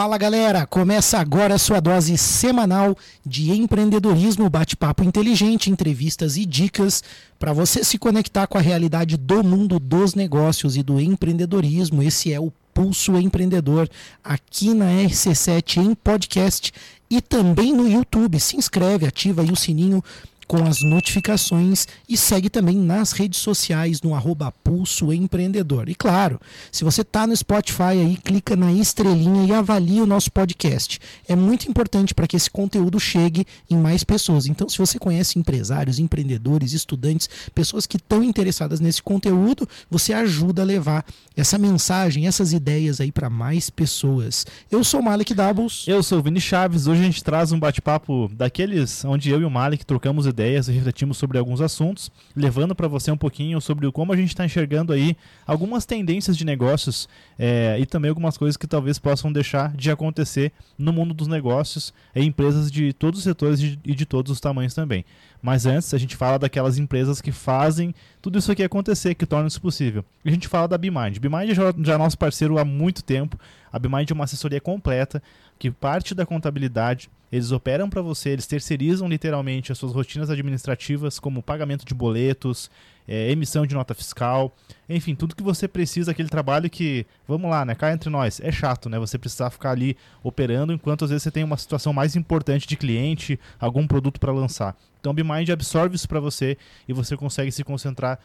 Fala galera, começa agora a sua dose semanal de empreendedorismo, bate-papo inteligente, entrevistas e dicas para você se conectar com a realidade do mundo dos negócios e do empreendedorismo. Esse é o Pulso Empreendedor aqui na RC7 em podcast e também no YouTube. Se inscreve, ativa aí o sininho com as notificações e segue também nas redes sociais no arroba Pulso Empreendedor. E claro, se você está no Spotify aí, clica na estrelinha e avalie o nosso podcast. É muito importante para que esse conteúdo chegue em mais pessoas. Então, se você conhece empresários, empreendedores, estudantes, pessoas que estão interessadas nesse conteúdo, você ajuda a levar essa mensagem, essas ideias aí para mais pessoas. Eu sou o Malik Doubles. Eu sou o Vini Chaves. Hoje a gente traz um bate-papo daqueles onde eu e o Malik trocamos ideias ideias refletimos sobre alguns assuntos, levando para você um pouquinho sobre como a gente está enxergando aí algumas tendências de negócios é, e também algumas coisas que talvez possam deixar de acontecer no mundo dos negócios em empresas de todos os setores e de todos os tamanhos também. Mas antes, a gente fala daquelas empresas que fazem tudo isso aqui acontecer, que tornam isso possível. A gente fala da BeMind. BeMind já, já é nosso parceiro há muito tempo. A BeMind é uma assessoria completa que parte da contabilidade eles operam para você, eles terceirizam literalmente as suas rotinas administrativas, como pagamento de boletos, é, emissão de nota fiscal, enfim, tudo que você precisa, aquele trabalho que, vamos lá, né, cá entre nós, é chato, né, você precisar ficar ali operando enquanto às vezes você tem uma situação mais importante de cliente, algum produto para lançar. Então, BeMind absorve isso para você e você consegue se concentrar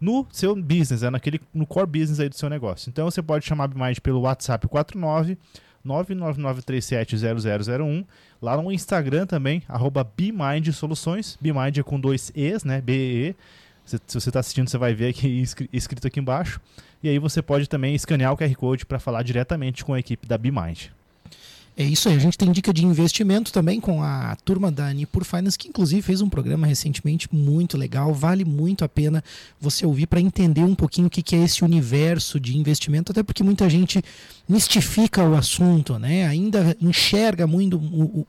no seu business, é naquele, no core business aí do seu negócio. Então, você pode chamar BeMind pelo WhatsApp 49 999370001. Lá no Instagram também, arroba BeMind Soluções. BeMind é com dois E's, né? B-E-E. Se, se você está assistindo, você vai ver aqui escrito aqui embaixo. E aí você pode também escanear o QR Code para falar diretamente com a equipe da BeMind. É isso aí. A gente tem dica de investimento também com a turma da Nipur Finance, que inclusive fez um programa recentemente muito legal. Vale muito a pena você ouvir para entender um pouquinho o que é esse universo de investimento, até porque muita gente mistifica o assunto, né? ainda enxerga muito,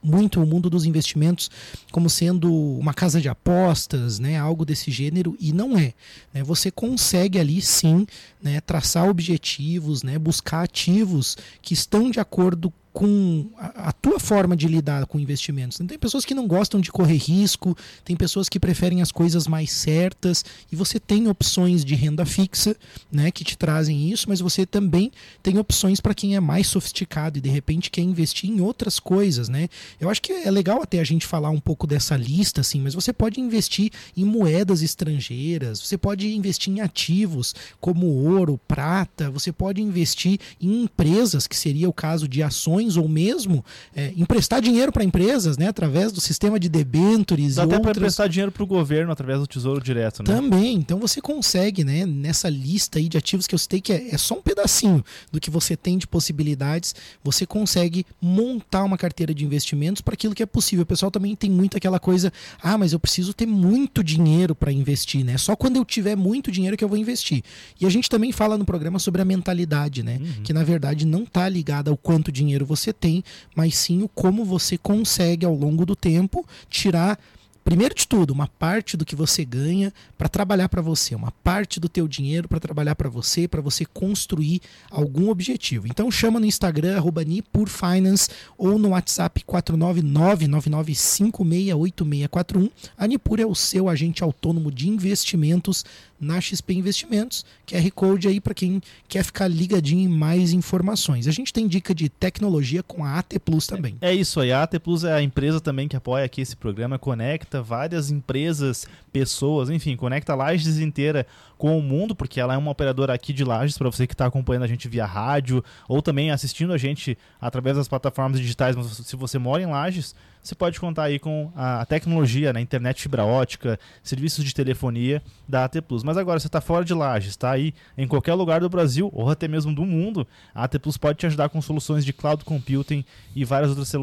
muito o mundo dos investimentos como sendo uma casa de apostas, né? algo desse gênero, e não é. Né? Você consegue ali sim né? traçar objetivos, né? buscar ativos que estão de acordo com a, tua forma de lidar com investimentos. Tem pessoas que não gostam de correr risco, tem pessoas que preferem as coisas mais certas, e você tem opções de renda fixa, né, que te trazem isso, mas você também tem opções para quem é mais sofisticado e de repente quer investir em outras coisas, né? Eu acho que é legal até a gente falar um pouco dessa lista assim, mas você pode investir em moedas estrangeiras, você pode investir em ativos como ouro, prata, você pode investir em empresas, que seria o caso de ações ações ou mesmo é, emprestar dinheiro para empresas, né, através do sistema de debentures Dá até para emprestar dinheiro para o governo através do Tesouro Direto, né? Também. Então você consegue, né, nessa lista aí de ativos que eu citei, que é, é só um pedacinho do que você tem de possibilidades, você consegue montar uma carteira de investimentos para aquilo que é possível. O pessoal também tem muito aquela coisa, ah, mas eu preciso ter muito dinheiro para investir, né? Só quando eu tiver muito dinheiro que eu vou investir. E a gente também fala no programa sobre a mentalidade, né? Uhum. Que na verdade não está ligada ao quanto dinheiro você tem, mas sim o como você consegue ao longo do tempo tirar primeiro de tudo, uma parte do que você ganha para trabalhar para você, uma parte do teu dinheiro para trabalhar para você, para você construir algum objetivo. Então chama no Instagram @nipurfinance ou no WhatsApp 49999568641. A Nipur é o seu agente autônomo de investimentos na XP Investimentos. QR Code aí para quem quer ficar ligadinho em mais informações. A gente tem dica de tecnologia com a AT Plus também. É, é isso aí. A AT Plus é a empresa também que apoia aqui esse programa, conecta várias empresas, pessoas, enfim, conecta Lages inteira com o mundo, porque ela é uma operadora aqui de Lages, para você que está acompanhando a gente via rádio ou também assistindo a gente através das plataformas digitais, mas se você mora em Lages, você pode contar aí com a tecnologia, né, internet fibra ótica, serviços de telefonia da AT Plus. Mas agora você está fora de Lages, está aí em qualquer lugar do Brasil ou até mesmo do mundo, a AT Plus pode te ajudar com soluções de cloud computing e várias outras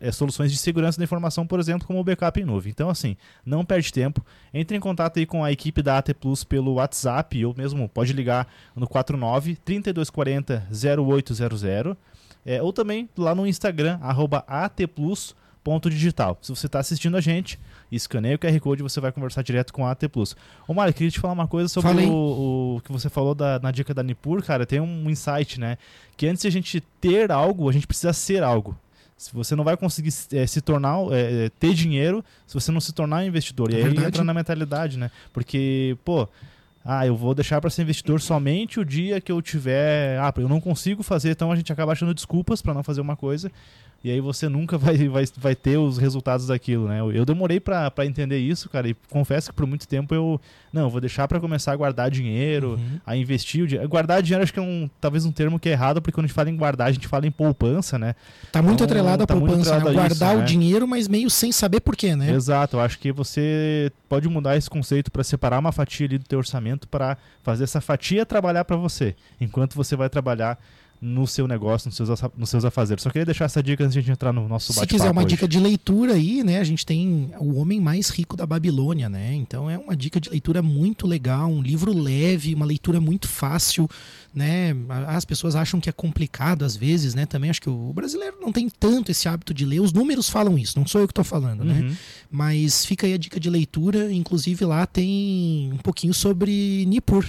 eh, soluções de segurança da informação, por exemplo, como o backup em nuvem. Então, assim, não perde tempo, entre em contato aí com a equipe da AT Plus pelo WhatsApp ou mesmo pode ligar no 49 3240 0800 é, ou também lá no Instagram, arroba AT Plus ponto digital. Se você está assistindo a gente, escaneia o QR Code e você vai conversar direto com a AT Plus. Ô Mário, queria te falar uma coisa sobre o, o, que você falou da, na dica da Nipur, cara. Tem um insight, né? Que antes de a gente ter algo, a gente precisa ser algo. Se você não vai conseguir é, se tornar, é, ter dinheiro se você não se tornar investidor. E é aí entra na mentalidade, né? Porque, pô, ah, eu vou deixar para ser investidor somente o dia que eu tiver. Ah, eu não consigo fazer, então a gente acaba achando desculpas para não fazer uma coisa e aí você nunca vai, vai, vai ter os resultados daquilo, né? Eu, demorei para entender isso, cara, e confesso que por muito tempo eu, não, vou deixar para começar a guardar dinheiro, uhum. a investir o dinheiro. Guardar dinheiro acho que é um, talvez um termo que é errado, porque quando a gente fala em guardar, a gente fala em poupança, né? Tá muito então, atrelado à tá poupança, né? guardar isso, o né? dinheiro, mas meio sem saber por quê, né? Exato, eu acho que você pode mudar esse conceito para separar uma fatia ali do teu orçamento para fazer essa fatia trabalhar para você, enquanto você vai trabalhar no seu negócio, nos seus, nos seus afazeres. Só queria deixar essa dica antes de a gente entrar no nosso bate-papo. Se quiser uma hoje. dica de leitura aí, né? A gente tem O Homem Mais Rico da Babilônia, né? Então é uma dica de leitura muito legal, um livro leve, uma leitura muito fácil, né? As pessoas acham que é complicado às vezes, né? Também acho que o brasileiro não tem tanto esse hábito de ler. Os números falam isso, não sou eu que estou falando, né? uhum. né? Mas fica aí a dica de leitura, inclusive lá tem um pouquinho sobre Nippur,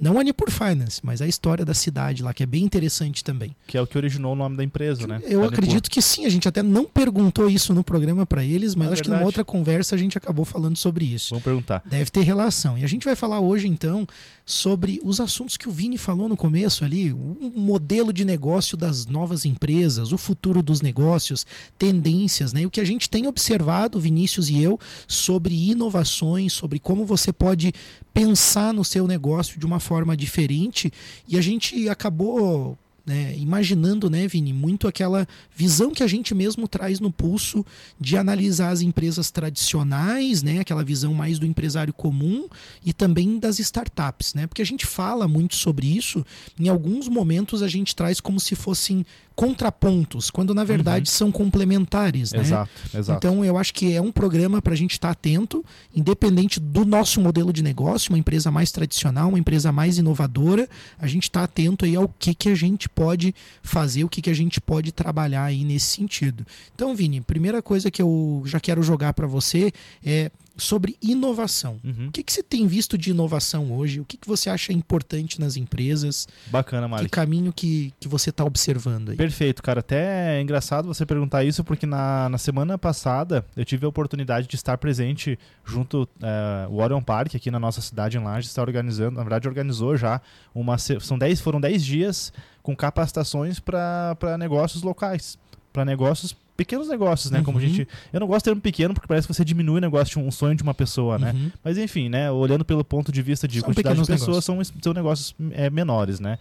não a Nipur Finance, mas a história da cidade lá, que é bem interessante também. Que é o que originou o nome da empresa, né? Eu acredito que sim, a gente até não perguntou isso no programa para eles, mas é acho verdade. que numa outra conversa a gente acabou falando sobre isso. Vamos perguntar. Deve ter relação. E a gente vai falar hoje, então, sobre os assuntos que o Vini falou no começo ali, o modelo de negócio das novas empresas, o futuro dos negócios, tendências, né? E o que a gente tem observado, Vinícius e eu, sobre inovações, sobre como você pode pensar no seu negócio de uma forma diferente e a gente acabou né, imaginando, né, Vini, muito aquela visão que a gente mesmo traz no pulso de analisar as empresas tradicionais, né, aquela visão mais do empresário comum e também das startups, né, porque a gente fala muito sobre isso, em alguns momentos a gente traz como se fossem contrapontos, quando na verdade uhum. são complementares. Né? Exato, exato. Então eu acho que é um programa para a gente estar tá atento, independente do nosso modelo de negócio, uma empresa mais tradicional, uma empresa mais inovadora, a gente está atento aí ao que, que a gente pode fazer, o que, que a gente pode trabalhar aí nesse sentido. Então, Vini, primeira coisa que eu já quero jogar para você é sobre inovação. Uhum. O que, que você tem visto de inovação hoje? O que, que você acha importante nas empresas? Bacana, Malik. Que caminho que, que você está observando aí? Perfeito, cara. Até é engraçado você perguntar isso, porque na, na semana passada eu tive a oportunidade de estar presente junto é, o Orion Park, aqui na nossa cidade em Laje, está organizando, na verdade organizou já uma são dez, foram 10 dias com capacitações para negócios locais, para negócios pequenos negócios, né? Uhum. Como a gente. Eu não gosto de termo pequeno porque parece que você diminui o negócio de um sonho de uma pessoa, né? Uhum. Mas enfim, né? Olhando pelo ponto de vista de são quantidade de pessoas, são, são negócios é, menores, né?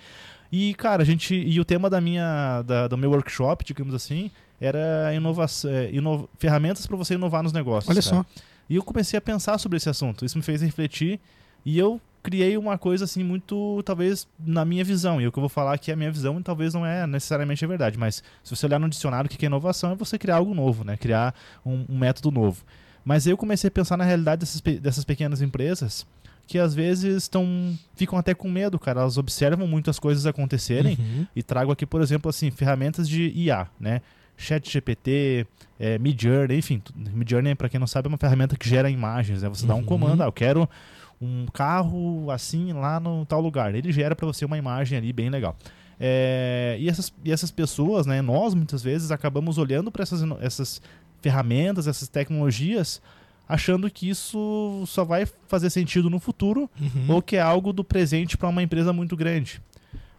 E, cara, a gente. E o tema da minha. Da, do meu workshop, digamos assim, era inovação, é, ferramentas para você inovar nos negócios. Olha cara. só. E eu comecei a pensar sobre esse assunto. Isso me fez refletir. E eu criei uma coisa assim muito, talvez, na minha visão. E o que eu vou falar aqui é a minha visão e talvez não é necessariamente a verdade. Mas se você olhar no dicionário, o que é inovação é você criar algo novo, né? Criar um, um método novo. Mas eu comecei a pensar na realidade dessas, dessas pequenas empresas que às vezes estão ficam até com medo, cara. Elas observam muitas coisas acontecerem uhum. e trago aqui, por exemplo, assim, ferramentas de IA, né? Chat GPT, é, Midjourney, enfim, Midjourney, para quem não sabe, é uma ferramenta que gera imagens, né? Você uhum. dá um uhum. comando, ah, eu quero um carro assim lá no tal lugar. Ele gera para você uma imagem ali bem legal. É, e, essas, e essas pessoas, né, nós muitas vezes acabamos olhando para essas, essas ferramentas, essas tecnologias, achando que isso só vai fazer sentido no futuro uhum. ou que é algo do presente para uma empresa muito grande.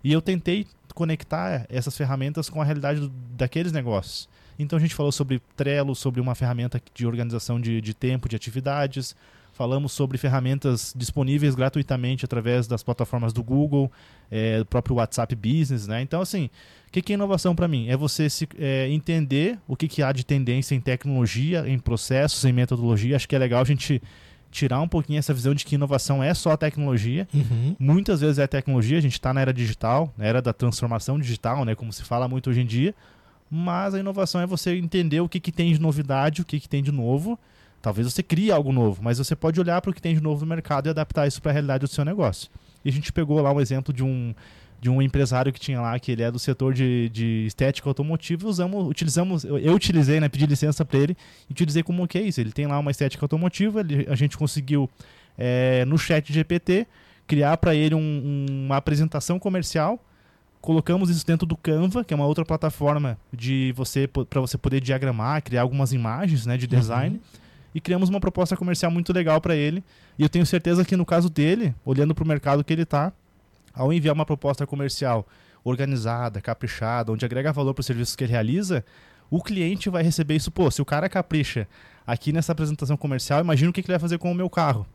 E eu tentei conectar essas ferramentas com a realidade do, daqueles negócios. Então a gente falou sobre Trello, sobre uma ferramenta de organização de, de tempo, de atividades, Falamos sobre ferramentas disponíveis gratuitamente através das plataformas do Google, é, do próprio WhatsApp Business, né? Então, assim, o que, que é inovação para mim? É você se, é, entender o que, que há de tendência em tecnologia, em processos, em metodologia. Acho que é legal a gente tirar um pouquinho essa visão de que inovação é só tecnologia. Uhum. Muitas vezes é tecnologia, a gente está na era digital, na era da transformação digital, né, como se fala muito hoje em dia. Mas a inovação é você entender o que, que tem de novidade, o que, que tem de novo Talvez você crie algo novo, mas você pode olhar para o que tem de novo no mercado e adaptar isso para a realidade do seu negócio. e a gente pegou lá um exemplo de um de um empresário que tinha lá, que ele é do setor de, de estética automotiva, usamos, utilizamos, eu, eu utilizei, né, pedi licença para ele e utilizei como case. Ele tem lá uma estética automotiva, ele, a gente conseguiu é, no chat GPT criar para ele um, um, uma apresentação comercial. Colocamos isso dentro do Canva, que é uma outra plataforma de você para você poder diagramar, criar algumas imagens, né, de design. Uhum. E criamos uma proposta comercial muito legal para ele. E eu tenho certeza que no caso dele, olhando para o mercado que ele está, ao enviar uma proposta comercial organizada, caprichada, onde agrega valor para os serviços que ele realiza, o cliente vai receber isso. Pô, se o cara capricha aqui nessa apresentação comercial, imagina o que ele vai fazer com o meu carro.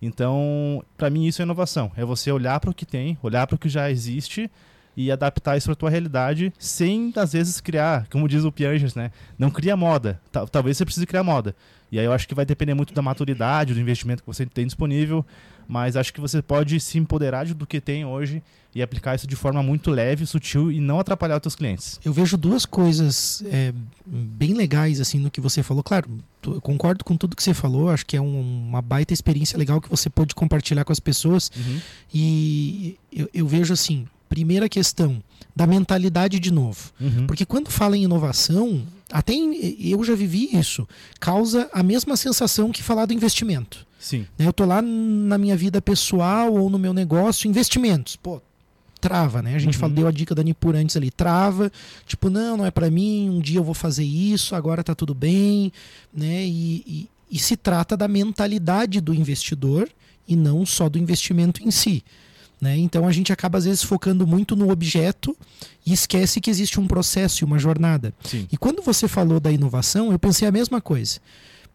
Então, para mim, isso é inovação. É você olhar para o que tem, olhar para o que já existe e adaptar isso para tua realidade sem, às vezes, criar, como diz o Piangers, né? Não cria moda. Talvez você precise criar moda. E aí eu acho que vai depender muito da maturidade, do investimento que você tem disponível, mas acho que você pode se empoderar do que tem hoje e aplicar isso de forma muito leve, sutil e não atrapalhar os seus clientes. Eu vejo duas coisas é, bem legais assim no que você falou. Claro, eu concordo com tudo que você falou. Acho que é um, uma baita experiência legal que você pode compartilhar com as pessoas. Uhum. E eu, eu vejo assim, primeira questão da mentalidade de novo. Uhum. Porque quando fala em inovação, até eu já vivi isso, causa a mesma sensação que falar do investimento. Sim. Né, eu tô lá na minha vida pessoal ou no meu negócio, investimentos. Pô, trava, né? A gente uhum. falou, deu a dica da Nipur antes ali, trava, tipo, não, não é para mim, um dia eu vou fazer isso, agora tá tudo bem, né? E, e, e se trata da mentalidade do investidor e não só do investimento em si. Né? Então a gente acaba às vezes focando muito no objeto e esquece que existe um processo e uma jornada. Sim. E quando você falou da inovação, eu pensei a mesma coisa.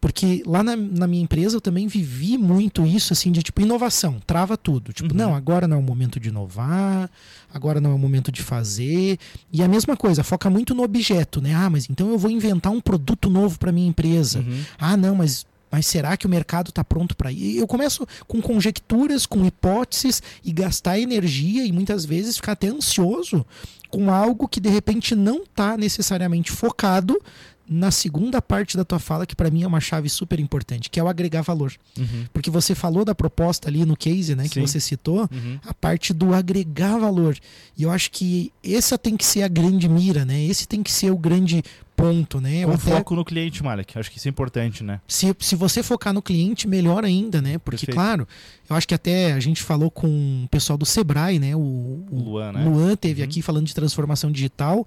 Porque lá na, na, minha empresa eu também vivi muito isso, assim, de tipo, inovação, trava tudo. Tipo, uhum. não, agora não é o momento de inovar, agora não é o momento de fazer. E a mesma coisa, foca muito no objeto, né? Ah, mas então eu vou inventar um produto novo para minha empresa. Uhum. Ah, não, mas mas será que o mercado está pronto para ir? Eu começo com conjecturas, com hipóteses e gastar energia e muitas vezes ficar até ansioso com algo que de repente não está necessariamente focado na segunda parte da tua fala, que para mim é uma chave super importante, que é o agregar valor. Uhum. Porque você falou da proposta ali no case, né, Sim. que você citou, uhum. a parte do agregar valor. E eu acho que essa tem que ser a grande mira, né? Esse tem que ser o grande ponto, né? Com até... foco no cliente, Malek. Acho que isso é importante, né? Se, se você focar no cliente, melhor ainda, né? Porque, Perfeito. claro, eu acho que até a gente falou com o pessoal do Sebrae, né? O, o Luan, né? Luan teve uhum. aqui falando de transformação digital,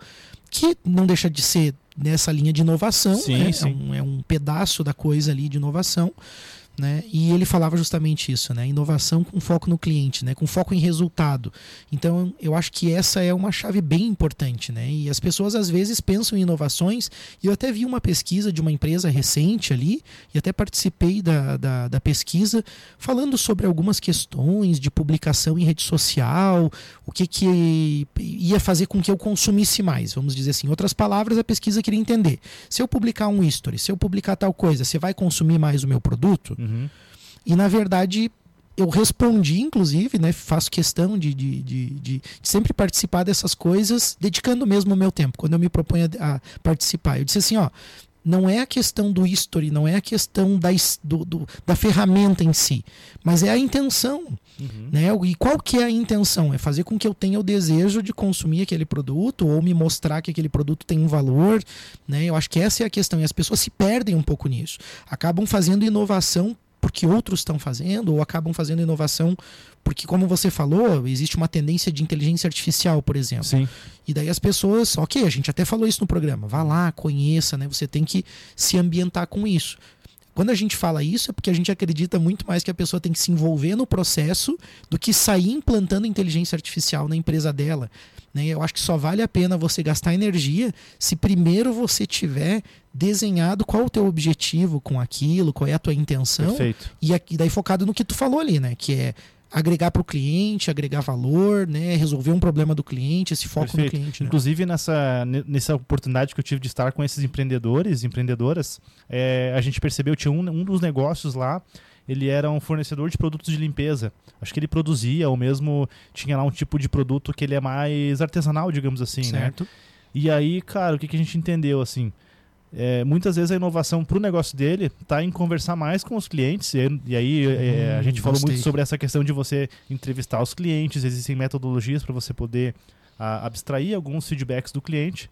que não deixa de ser nessa linha de inovação, sim, né? sim. É, um, é um pedaço da coisa ali de inovação. Né? E ele falava justamente isso, né? Inovação com foco no cliente, né? Com foco em resultado. Então, eu acho que essa é uma chave bem importante, né? E as pessoas às vezes pensam em inovações. E eu até vi uma pesquisa de uma empresa recente ali e até participei da, da, da pesquisa falando sobre algumas questões de publicação em rede social, o que que ia fazer com que eu consumisse mais, vamos dizer assim. Em outras palavras, a pesquisa queria entender: se eu publicar um history, se eu publicar tal coisa, você vai consumir mais o meu produto? Uhum. E na verdade eu respondi, inclusive, né? Faço questão de, de, de, de, sempre participar dessas coisas, dedicando mesmo o meu tempo, quando eu me proponho a participar. Eu disse assim, ó, não é a questão do history, não é a questão da, do, do, da ferramenta em si, mas é a intenção. Uhum. Né? E qual que é a intenção? É fazer com que eu tenha o desejo de consumir aquele produto ou me mostrar que aquele produto tem um valor. Né? Eu acho que essa é a questão. E as pessoas se perdem um pouco nisso. Acabam fazendo inovação porque outros estão fazendo, ou acabam fazendo inovação porque, como você falou, existe uma tendência de inteligência artificial, por exemplo. Sim. E daí as pessoas, ok, a gente até falou isso no programa, vá lá, conheça, né? Você tem que se ambientar com isso. Quando a gente fala isso, é porque a gente acredita muito mais que a pessoa tem que se envolver no processo do que sair implantando inteligência artificial na empresa dela. Né? Eu acho que só vale a pena você gastar energia se primeiro você tiver desenhado qual o teu objetivo com aquilo, qual é a tua intenção. Perfeito. E, e daí focado no que tu falou ali, né? Que é agregar para o cliente, agregar valor, né, resolver um problema do cliente, esse foco Perfeito. no cliente. Né? Inclusive nessa, nessa oportunidade que eu tive de estar com esses empreendedores, empreendedoras, é, a gente percebeu tinha um, um dos negócios lá ele era um fornecedor de produtos de limpeza. Acho que ele produzia, ou mesmo tinha lá um tipo de produto que ele é mais artesanal, digamos assim, né? certo. né? E aí, cara, o que, que a gente entendeu, assim? É, muitas vezes a inovação para o negócio dele está em conversar mais com os clientes. E, e aí é, a Hum, gente falou gostei. muito sobre essa questão de você entrevistar os clientes. Existem metodologias para você poder a, abstrair alguns feedbacks do cliente.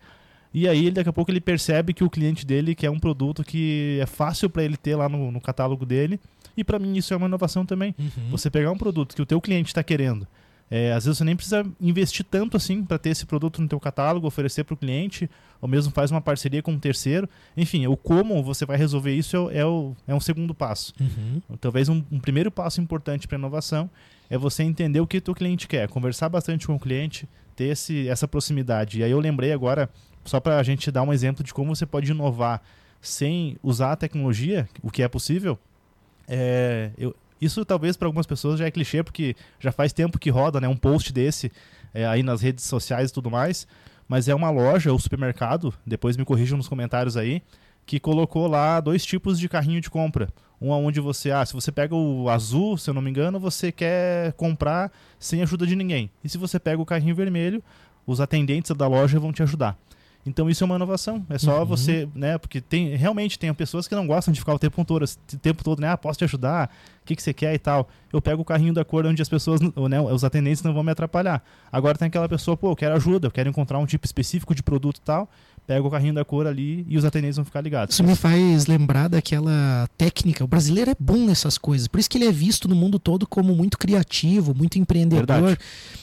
E aí, daqui a pouco, ele percebe que o cliente dele quer um produto que é fácil para ele ter lá no, no catálogo dele. E para mim, isso é uma inovação também. Uhum. Você pegar um produto que o teu cliente está querendo. É, às vezes você nem precisa investir tanto assim para ter esse produto no teu catálogo, oferecer para o cliente, ou mesmo faz uma parceria com um terceiro. Enfim, o como você vai resolver isso é, o- é, o- é um segundo passo. Uhum. Talvez um, um primeiro passo importante para inovação é você entender o que o teu cliente quer, conversar bastante com o cliente, ter esse, essa proximidade. E aí eu lembrei agora, só para a gente dar um exemplo de como você pode inovar sem usar a tecnologia, o que é possível. É, eu- isso talvez para algumas pessoas já é clichê, porque já faz tempo que roda né, um post desse é, aí nas redes sociais e tudo mais. Mas é uma loja ou supermercado, depois me corrijam nos comentários aí, que colocou lá dois tipos de carrinho de compra. Um onde você, ah, se você pega o azul, se eu não me engano, você quer comprar sem ajuda de ninguém. E se você pega o carrinho vermelho, os atendentes da loja vão te ajudar. Então isso é uma inovação. É só Uhum. você, né? Porque tem realmente tem pessoas que não gostam de ficar o tempo todo, o tempo todo, né? Ah, posso te ajudar? O que, que você quer e tal. Eu pego o carrinho da cor onde as pessoas, ou, né, os atendentes não vão me atrapalhar. Agora tem aquela pessoa, pô, eu quero ajuda, eu quero encontrar um tipo específico de produto e tal. Pega o carrinho da cor ali e os atendentes vão ficar ligados. Isso me faz lembrar daquela técnica. O brasileiro é bom nessas coisas. Por isso que ele é visto no mundo todo como muito criativo, muito empreendedor.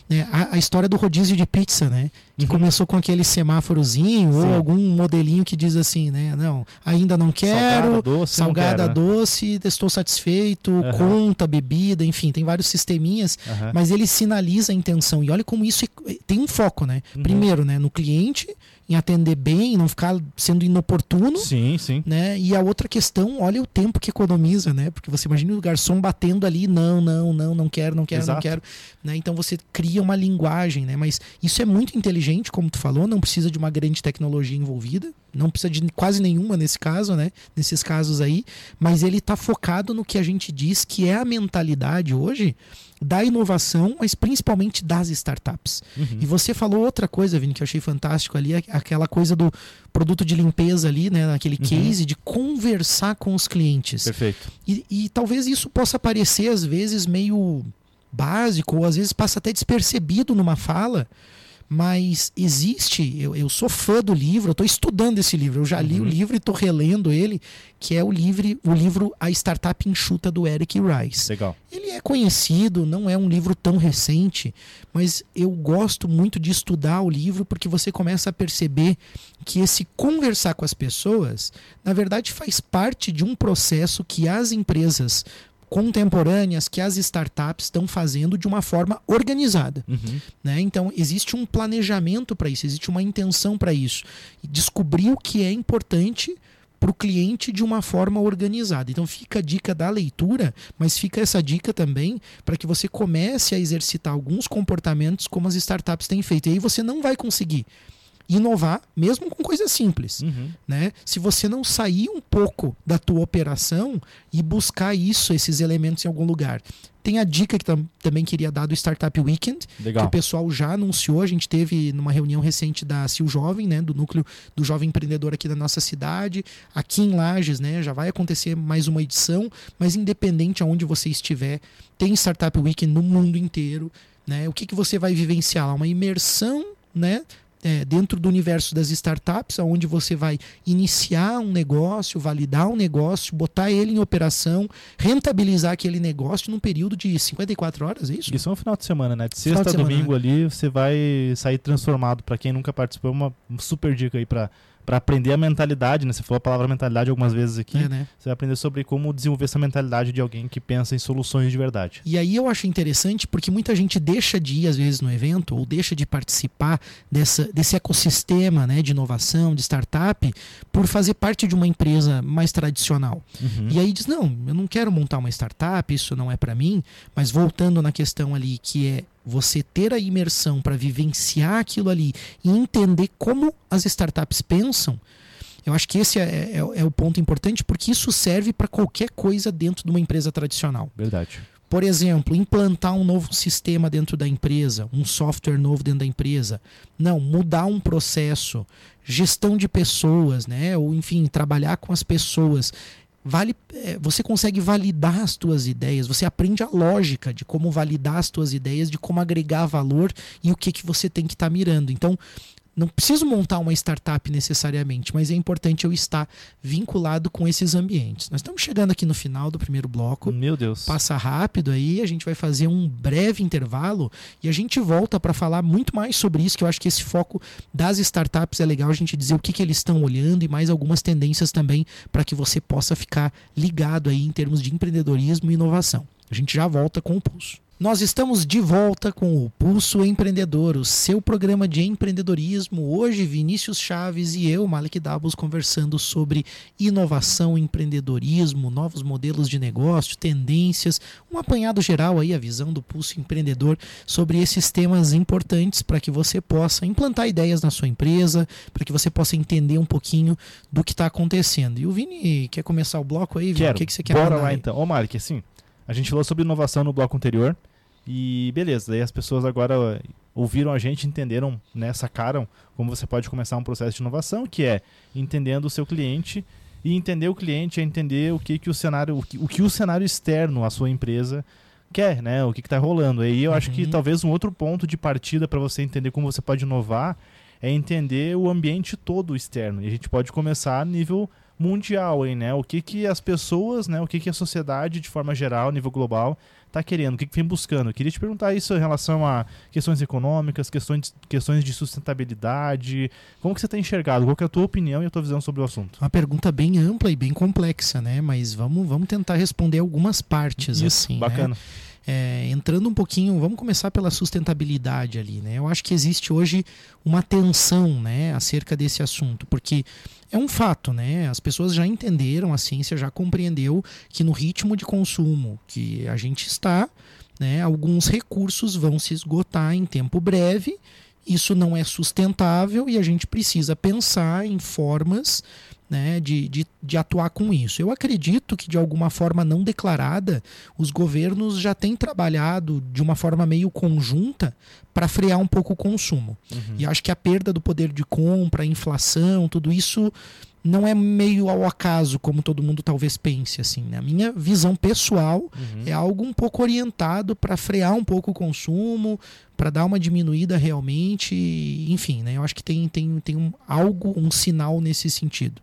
Né? A, a história do rodízio de pizza, né? Que Uhum. começou com aquele semáforozinho ou Sim. algum modelinho que diz assim, né? Não, ainda não quero. Salgada, doce, Salgada, quero, né? doce, estou satisfeito, Aham. conta, bebida, enfim, tem vários sisteminhas, Aham. mas ele sinaliza a intenção. E olha como isso é- tem um foco, né? Uhum. Primeiro, né, no cliente, em atender bem, não ficar sendo inoportuno. Sim, sim. Né? E a outra questão, olha o tempo que economiza, né? Porque você imagina o garçom batendo ali, não, não, não, não quero, não quero, não Exato. quero. Né? Então você cria uma linguagem, né? Mas isso é muito inteligente, como tu falou, não precisa de uma grande tecnologia envolvida, não precisa de quase nenhuma nesse caso, né? Nesses casos aí, mas ele está focado no que a gente diz que é a mentalidade hoje da inovação, mas principalmente das startups. Uhum. E você falou outra coisa, Vini, que eu achei fantástico ali, aquela coisa do produto de limpeza ali, né? Naquele Uhum. case de conversar com os clientes. Perfeito. E, e talvez isso possa parecer, às vezes, meio básico, ou às vezes passa até despercebido numa fala, mas existe, eu, eu sou fã do livro, eu estou estudando esse livro, eu já li Uhum. o livro e estou relendo ele, que é o livro, o livro A Startup Enxuta do Eric Rice. Legal. Ele é conhecido, não é um livro tão recente, mas eu gosto muito de estudar o livro porque você começa a perceber que esse conversar com as pessoas, na verdade, faz parte de um processo que as empresas contemporâneas, que as startups estão fazendo de uma forma organizada. Uhum. Né? Então, existe um planejamento para isso, existe uma intenção para isso. Descobrir o que é importante para o cliente de uma forma organizada. Então, fica a dica da leitura, mas fica essa dica também para que você comece a exercitar alguns comportamentos como as startups têm feito. E aí você não vai conseguir inovar, mesmo com coisas simples Uhum. né? Se você não sair um pouco da tua operação e buscar isso, esses elementos em algum lugar. Tem a dica que tam também queria dar do Startup Weekend, que Legal. o pessoal já anunciou. A gente teve numa reunião recente da Sil Jovem, né, do núcleo do jovem empreendedor aqui da nossa cidade, aqui em Lages, né, já vai acontecer mais uma edição, mas independente aonde você estiver, tem Startup Weekend no mundo inteiro, né? O que que você vai vivenciar lá? Uma imersão, né? É, dentro do universo das startups, onde você vai iniciar um negócio, validar um negócio, botar ele em operação, rentabilizar aquele negócio num período de 54 horas, é isso? Isso é um final de semana, né? De sexta a domingo ali, você vai sair transformado. Pra quem nunca participou, é uma super dica aí pra, pra aprender a mentalidade, né? Você falou a palavra mentalidade algumas vezes aqui. É, né? Você vai aprender sobre como desenvolver essa mentalidade de alguém que pensa em soluções de verdade. E aí eu acho interessante porque muita gente deixa de ir às vezes no evento ou deixa de participar dessa, desse ecossistema né, de inovação, de startup, por fazer parte de uma empresa mais tradicional. Uhum. E aí diz: não, eu não quero montar uma startup, isso não é para mim. Mas voltando na questão ali, que é você ter a imersão para vivenciar aquilo ali e entender como as startups pensam. Eu acho que esse é, é- é o ponto importante, porque isso serve para qualquer coisa dentro de uma empresa tradicional. Verdade. por exemplo, implantar um novo sistema dentro da empresa, um software novo dentro da empresa. Não, mudar um processo, gestão de pessoas, né? Ou enfim, trabalhar com as pessoas. Vale, é, você consegue validar as tuas ideias, você aprende a lógica de como validar as tuas ideias, de como agregar valor e o que, que você tem que estar tá mirando. Então, não preciso montar uma startup necessariamente, mas é importante eu estar vinculado com esses ambientes. Nós estamos chegando aqui no final do primeiro bloco. Meu Deus. Passa rápido aí, a gente vai fazer um breve intervalo e a gente volta para falar muito mais sobre isso, que eu acho que esse foco das startups é legal a gente dizer o que, que eles estão olhando e mais algumas tendências também para que você possa ficar ligado aí em termos de empreendedorismo e inovação. A gente já volta com o pulso. Nós estamos de volta com o Pulso Empreendedor, o seu programa de empreendedorismo. Hoje, Vinícius Chaves e eu, Malik Dabos, conversando sobre inovação, empreendedorismo, novos modelos de negócio, tendências, um apanhado geral aí, a visão do Pulso Empreendedor sobre esses temas importantes para que você possa implantar ideias na sua empresa, para que você possa entender um pouquinho do que está acontecendo. E o Vini quer começar o bloco aí, Vini? O que, que você quer Bora lá aí? então. Ô, Malik, assim, a gente falou sobre inovação no bloco anterior. E beleza, daí as pessoas agora ouviram a gente, entenderam, né, sacaram como você pode começar um processo de inovação, que é entendendo o seu cliente e entender o cliente é entender o que, que o cenário, o que, o que o cenário externo à sua empresa quer, né, o que está rolando. Aí eu uhum. acho que uhum. talvez um outro ponto de partida para você entender como você pode inovar é entender o ambiente todo externo. E a gente pode começar a nível mundial, hein, né? O que, que as pessoas, né? O que, que a sociedade, de forma geral, nível global, está querendo, o que, que vem buscando. Eu queria te perguntar isso em relação a questões econômicas, questões, questões de sustentabilidade. Como que você tem enxergado? Qual é a tua opinião e a tua visão sobre o assunto? Uma pergunta bem ampla e bem complexa, né? Mas vamos, vamos tentar responder algumas partes, isso, assim. Né? Bacana. Né? É, entrando um pouquinho, vamos começar pela sustentabilidade ali, né? Eu acho que existe hoje uma tensão, né, acerca desse assunto, porque é um fato, né? As pessoas já entenderam, a ciência já compreendeu que no ritmo de consumo que a gente está, né, alguns recursos vão se esgotar em tempo breve. Isso não é sustentável e a gente precisa pensar em formas né, de, de, de, atuar com isso. Eu acredito que, de alguma forma não declarada, os governos já têm trabalhado de uma forma meio conjunta para frear um pouco o consumo. Uhum. E acho que a perda do poder de compra, a inflação, tudo isso não é meio ao acaso, como todo mundo talvez pense. assim. Né? A minha visão pessoal uhum. é algo um pouco orientado para frear um pouco o consumo, para dar uma diminuída realmente, enfim, né? Eu acho que tem, tem, tem um, algo, um sinal nesse sentido.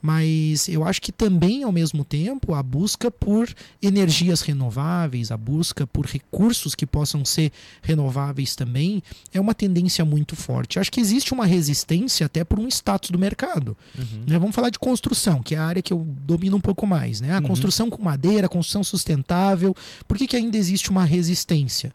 Mas eu acho que também, ao mesmo tempo, a busca por energias renováveis, a busca por recursos que possam ser renováveis também, é uma tendência muito forte. Eu acho que existe uma resistência até por um status do mercado. Uhum. Né? Vamos falar de construção, que é a área que eu domino um pouco mais. Né? A uhum. construção com madeira, a construção sustentável. Por que, que ainda existe uma resistência?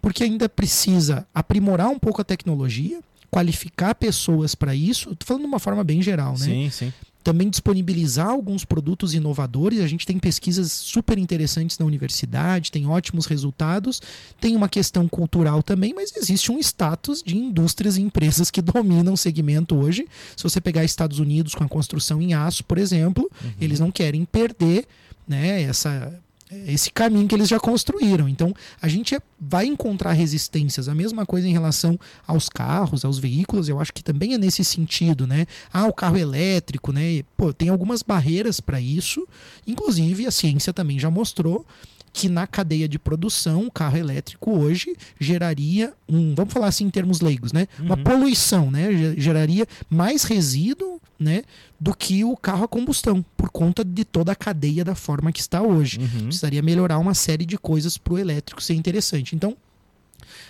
Porque ainda precisa aprimorar um pouco a tecnologia, qualificar pessoas para isso. Estou falando de uma forma bem geral, né? Sim, sim. Também disponibilizar alguns produtos inovadores. A gente tem pesquisas super interessantes na universidade, tem ótimos resultados. Tem uma questão cultural também, mas existe um status de indústrias e empresas que dominam o segmento hoje. Se você pegar Estados Unidos com a construção em aço, por exemplo, uhum. eles não querem perder né, essa esse caminho que eles já construíram. Então, a gente é, vai encontrar resistências. A mesma coisa em relação aos carros, aos veículos, eu acho que também é nesse sentido, né? Ah, o carro elétrico, né? Pô, tem algumas barreiras para isso. Inclusive, a ciência também já mostrou que na cadeia de produção, o carro elétrico hoje geraria um, vamos falar assim em termos leigos, né? Uma uhum. poluição, né? Geraria mais resíduo, né? Do que o carro a combustão, por conta de toda a cadeia da forma que está hoje. Uhum. Precisaria melhorar uma série de coisas para o elétrico ser interessante. Então,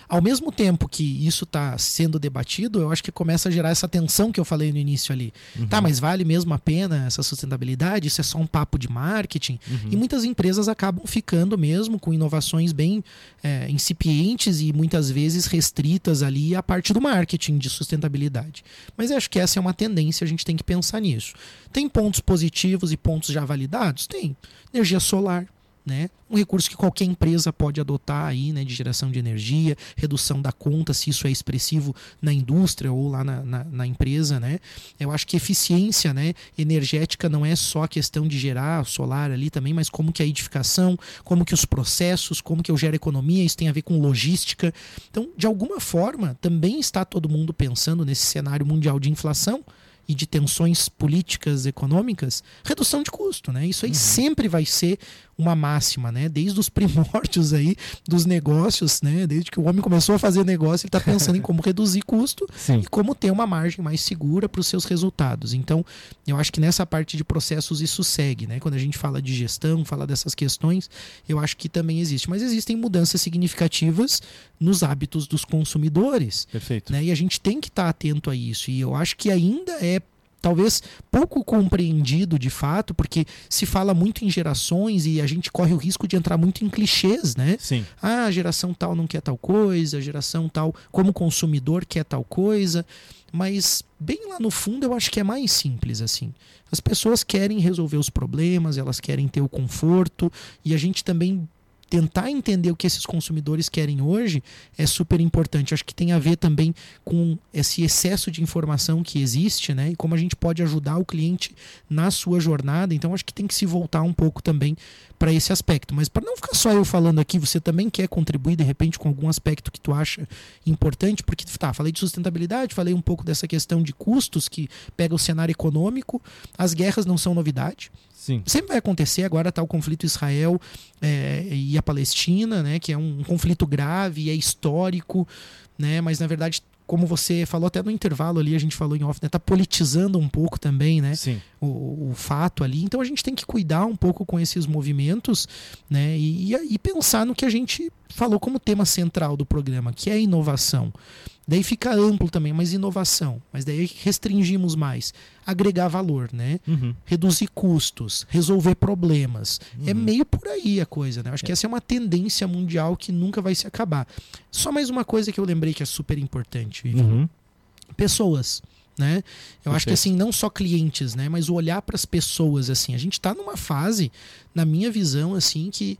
ao mesmo tempo que isso está sendo debatido, eu acho que começa a gerar essa tensão que eu falei no início ali. Uhum. Tá, mas vale mesmo a pena essa sustentabilidade? Isso é só um papo de marketing? Uhum. E muitas empresas acabam ficando mesmo com inovações bem é, incipientes e muitas vezes restritas ali à parte do marketing de sustentabilidade. Mas eu acho que essa é uma tendência, a gente tem que pensar nisso. Tem pontos positivos e pontos já validados? Tem. Energia solar, né? Um recurso que qualquer empresa pode adotar aí, né? De geração de energia, redução da conta, se isso é expressivo na indústria ou lá na, na, na empresa, né? Eu acho que eficiência, né? Energética não é só a questão de gerar solar ali também, mas como que a edificação, como que os processos, como que eu gero economia, isso tem a ver com logística. Então, de alguma forma, também está todo mundo pensando nesse cenário mundial de inflação e de tensões políticas, econômicas, redução de custo, né? Isso aí uhum. sempre vai ser uma máxima, né? Desde os primórdios aí dos negócios, né? Desde que o homem começou a fazer negócio, ele está pensando em como reduzir custo Sim. e como ter uma margem mais segura para os seus resultados. Então, eu acho que nessa parte de processos isso segue, né? Quando a gente fala de gestão, fala dessas questões, eu acho que também existe. Mas existem mudanças significativas nos hábitos dos consumidores. Perfeito. Né? E a gente tem que estar tá atento a isso. E eu acho que ainda é talvez pouco compreendido de fato, porque se fala muito em gerações e a gente corre o risco de entrar muito em clichês, né? Sim. Ah, a geração tal não quer tal coisa, a geração tal, como consumidor, quer tal coisa. Mas bem lá no fundo eu acho que é mais simples assim. As pessoas querem resolver os problemas, elas querem ter o conforto e a gente também tentar entender o que esses consumidores querem hoje é super importante. Acho que tem a ver também com esse excesso de informação que existe, né? E como a gente pode ajudar o cliente na sua jornada. Então, acho que tem que se voltar um pouco também para esse aspecto. Mas para não ficar só eu falando aqui, você também quer contribuir de repente com algum aspecto que tu acha importante, porque tá, falei de sustentabilidade, falei um pouco dessa questão de custos que pega o cenário econômico. As guerras não são novidade. Sim. Sempre vai acontecer. Agora está o conflito Israel é, e a Palestina, né, que é um, um conflito grave, é histórico, né, mas na verdade como você falou até no intervalo ali, a gente falou em off, né? Tá politizando um pouco também, né? Sim. O, o fato ali. Então a gente tem que cuidar um pouco com esses movimentos, né? E, e, e pensar no que a gente falou como tema central do programa, que é a inovação. Daí fica amplo também, mas inovação. Mas daí restringimos mais. Agregar valor, né? Uhum. Reduzir custos, resolver problemas. É uhum. É meio por aí a coisa, né? Acho é. que essa é uma tendência mundial que nunca vai se acabar. Só mais uma coisa que eu lembrei que é super importante, uhum. Pessoas. Né? Eu Perfeito. acho que assim, não só clientes, né? Mas o olhar para as pessoas, assim. A gente está numa fase, na minha visão, assim, que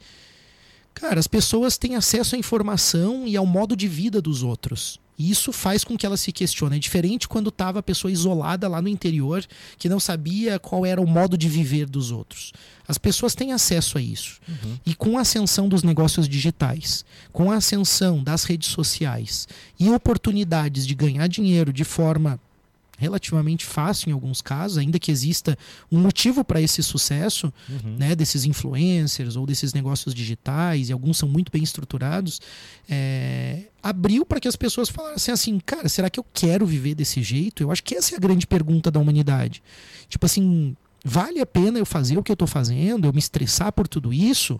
Cara, as pessoas têm acesso à informação e ao modo de vida dos outros. E isso faz com que ela se questione. É diferente quando estava a pessoa isolada lá no interior, que não sabia qual era o modo de viver dos outros. As pessoas têm acesso a isso. Uhum. E com a ascensão dos negócios digitais, com a ascensão das redes sociais e oportunidades de ganhar dinheiro de forma relativamente fácil em alguns casos, ainda que exista um motivo para esse sucesso, uhum. né, desses influencers ou desses negócios digitais, e alguns são muito bem estruturados, é, abriu para que as pessoas falassem assim, cara, será que eu quero viver desse jeito? Eu acho que essa é a grande pergunta da humanidade. Tipo assim, vale a pena eu fazer o que eu estou fazendo, eu me estressar por tudo isso?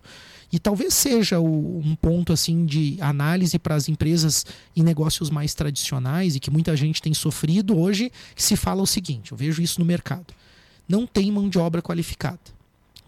E talvez seja o, um ponto assim de análise para as empresas e negócios mais tradicionais e que muita gente tem sofrido hoje, que se fala o seguinte, eu vejo isso no mercado. Não tem mão de obra qualificada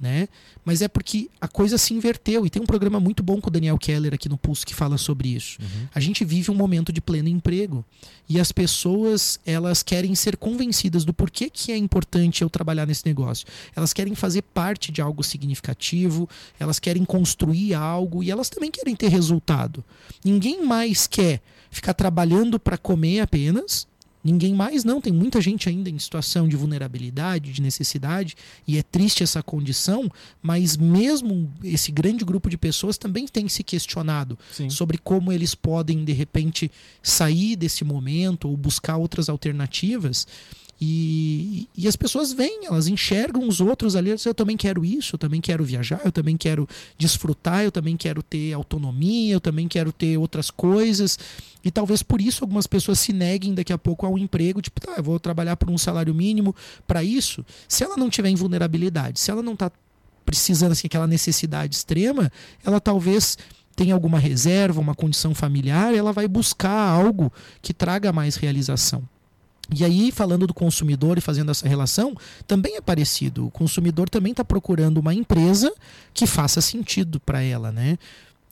né? Mas é porque a coisa se inverteu. E tem um programa muito bom com o Daniel Keller aqui no Pulso que fala sobre isso. Uhum. A gente vive um momento de pleno emprego. E as pessoas, elas querem ser convencidas do porquê que é importante eu trabalhar nesse negócio. Elas querem fazer parte de algo significativo, elas querem construir algo e elas também querem ter resultado. Ninguém mais quer ficar trabalhando para comer apenas Ninguém mais não, tem muita gente ainda em situação de vulnerabilidade, de necessidade, e é triste essa condição, mas mesmo esse grande grupo de pessoas também tem se questionado Sim. sobre como eles podem de repente sair desse momento ou buscar outras alternativas. E, e as pessoas vêm, elas enxergam os outros ali, eu também quero isso, eu também quero viajar, eu também quero desfrutar, eu também quero ter autonomia, eu também quero ter outras coisas. E talvez por isso algumas pessoas se neguem daqui a pouco ao emprego, tipo, tá, eu vou trabalhar por um salário mínimo para isso. Se ela não tiver em vulnerabilidade, se ela não está precisando assim aquela necessidade extrema, ela talvez tenha alguma reserva, uma condição familiar, ela vai buscar algo que traga mais realização. E aí, falando do consumidor e fazendo essa relação, também é parecido. O consumidor também está procurando uma empresa que faça sentido para ela, né?